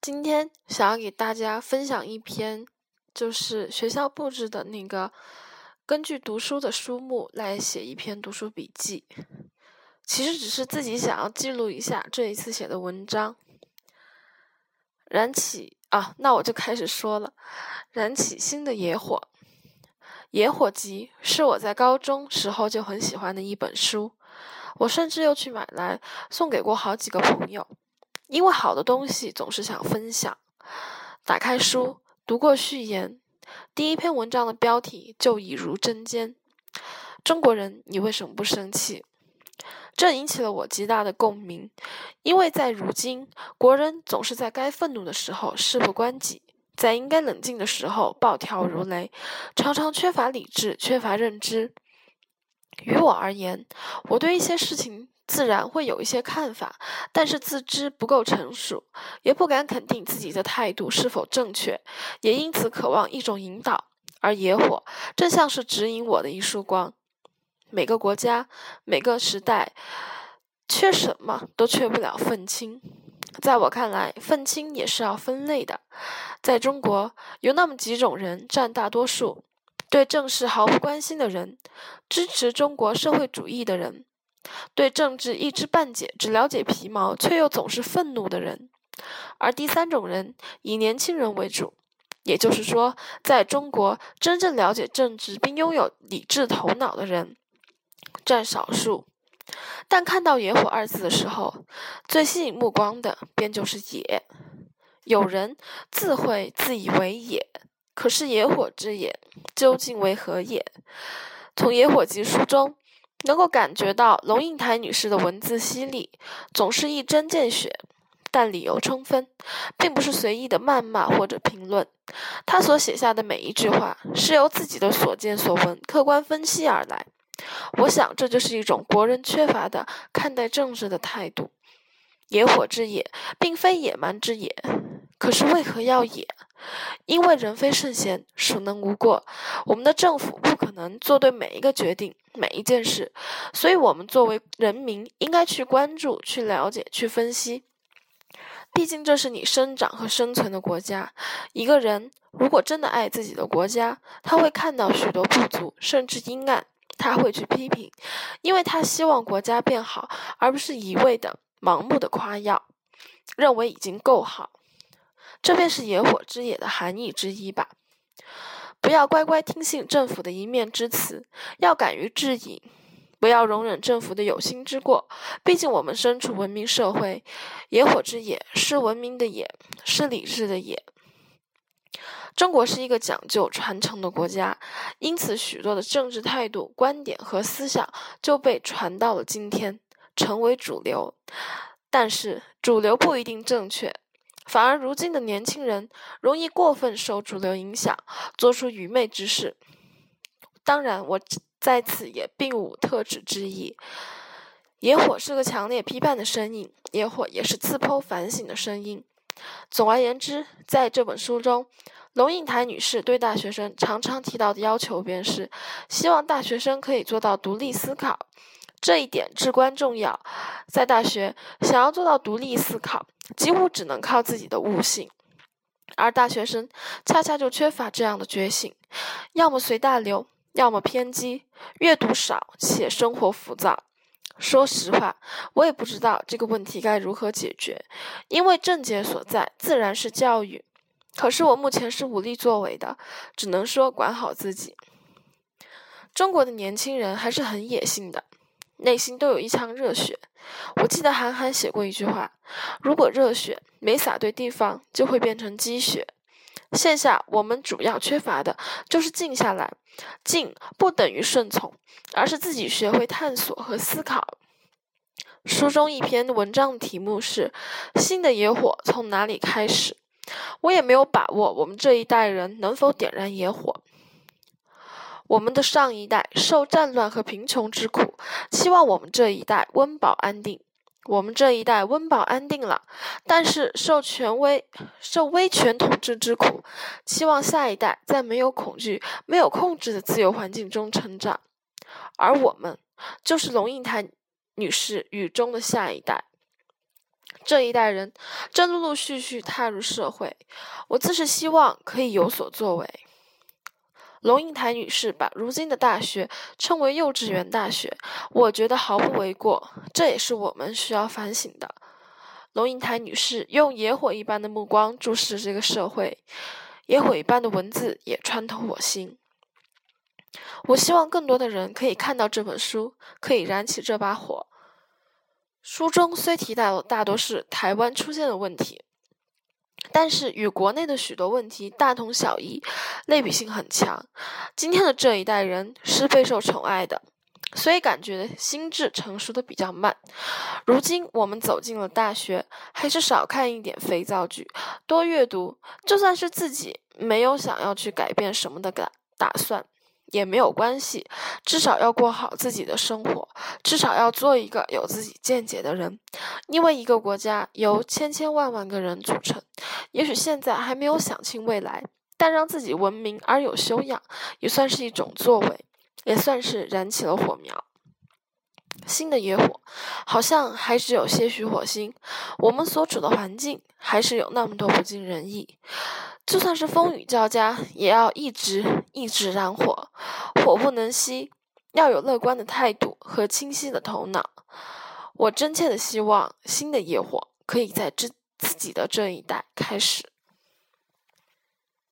今天想要给大家分享一篇，就是学校布置的那个，根据读书的书目来写一篇读书笔记。其实只是自己想要记录一下这一次写的文章。燃起啊，那我就开始说了。燃起新的野火，《野火集》是我在高中时候就很喜欢的一本书，我甚至又去买来送给过好几个朋友。因为好的东西总是想分享。打开书，读过序言，第一篇文章的标题就已如针尖。中国人，你为什么不生气？这引起了我极大的共鸣，因为在如今，国人总是在该愤怒的时候事不关己，在应该冷静的时候暴跳如雷，常常缺乏理智，缺乏认知。于我而言，我对一些事情。自然会有一些看法，但是自知不够成熟，也不敢肯定自己的态度是否正确，也因此渴望一种引导。而野火正像是指引我的一束光。每个国家、每个时代，缺什么都缺不了愤青。在我看来，愤青也是要分类的。在中国，有那么几种人占大多数：对政事毫不关心的人，支持中国社会主义的人。对政治一知半解、只了解皮毛却又总是愤怒的人，而第三种人以年轻人为主，也就是说，在中国真正了解政治并拥有理智头脑的人占少数。但看到“野火”二字的时候，最吸引目光的便就是“野”。有人自会自以为野，可是野火之野究竟为何野？从《野火集》书中。能够感觉到龙应台女士的文字犀利，总是一针见血，但理由充分，并不是随意的谩骂或者评论。她所写下的每一句话，是由自己的所见所闻客观分析而来。我想，这就是一种国人缺乏的看待政治的态度。野火之野，并非野蛮之野，可是为何要野？因为人非圣贤，孰能无过？我们的政府不可能做对每一个决定、每一件事，所以我们作为人民，应该去关注、去了解、去分析。毕竟这是你生长和生存的国家。一个人如果真的爱自己的国家，他会看到许多不足，甚至阴暗，他会去批评，因为他希望国家变好，而不是一味的盲目的夸耀，认为已经够好。这便是野火之野的含义之一吧。不要乖乖听信政府的一面之词，要敢于质疑，不要容忍政府的有心之过。毕竟我们身处文明社会，野火之野是文明的野，是理智的野。中国是一个讲究传承的国家，因此许多的政治态度、观点和思想就被传到了今天，成为主流。但是主流不一定正确。反而，如今的年轻人容易过分受主流影响，做出愚昧之事。当然，我在此也并无特指之意。野火是个强烈批判的声音，野火也是自剖反省的声音。总而言之，在这本书中，龙应台女士对大学生常常提到的要求便是：希望大学生可以做到独立思考。这一点至关重要。在大学，想要做到独立思考，几乎只能靠自己的悟性，而大学生恰恰就缺乏这样的觉醒，要么随大流，要么偏激，阅读少且生活浮躁。说实话，我也不知道这个问题该如何解决，因为症结所在自然是教育。可是我目前是无力作为的，只能说管好自己。中国的年轻人还是很野性的。内心都有一腔热血。我记得韩寒写过一句话：“如果热血没洒对地方，就会变成积雪。”线下我们主要缺乏的就是静下来。静不等于顺从，而是自己学会探索和思考。书中一篇文章的题目是《新的野火从哪里开始》。我也没有把握我们这一代人能否点燃野火。我们的上一代受战乱和贫穷之苦，期望我们这一代温饱安定。我们这一代温饱安定了，但是受权威、受威权统治之苦，期望下一代在没有恐惧、没有控制的自由环境中成长。而我们，就是龙应台女士雨中的下一代。这一代人正陆陆续续踏入社会，我自是希望可以有所作为。龙应台女士把如今的大学称为幼稚园大学，我觉得毫不为过，这也是我们需要反省的。龙应台女士用野火一般的目光注视这个社会，野火一般的文字也穿透我心。我希望更多的人可以看到这本书，可以燃起这把火。书中虽提到大多是台湾出现的问题。但是与国内的许多问题大同小异，类比性很强。今天的这一代人是备受宠爱的，所以感觉心智成熟的比较慢。如今我们走进了大学，还是少看一点肥皂剧，多阅读。就算是自己没有想要去改变什么的打打算。也没有关系，至少要过好自己的生活，至少要做一个有自己见解的人。因为一个国家由千千万万个人组成，也许现在还没有想清未来，但让自己文明而有修养，也算是一种作为，也算是燃起了火苗。新的野火，好像还只有些许火星。我们所处的环境，还是有那么多不尽人意。就算是风雨交加，也要一直一直燃火，火不能熄。要有乐观的态度和清晰的头脑。我真切的希望，新的野火可以在之自己的这一代开始。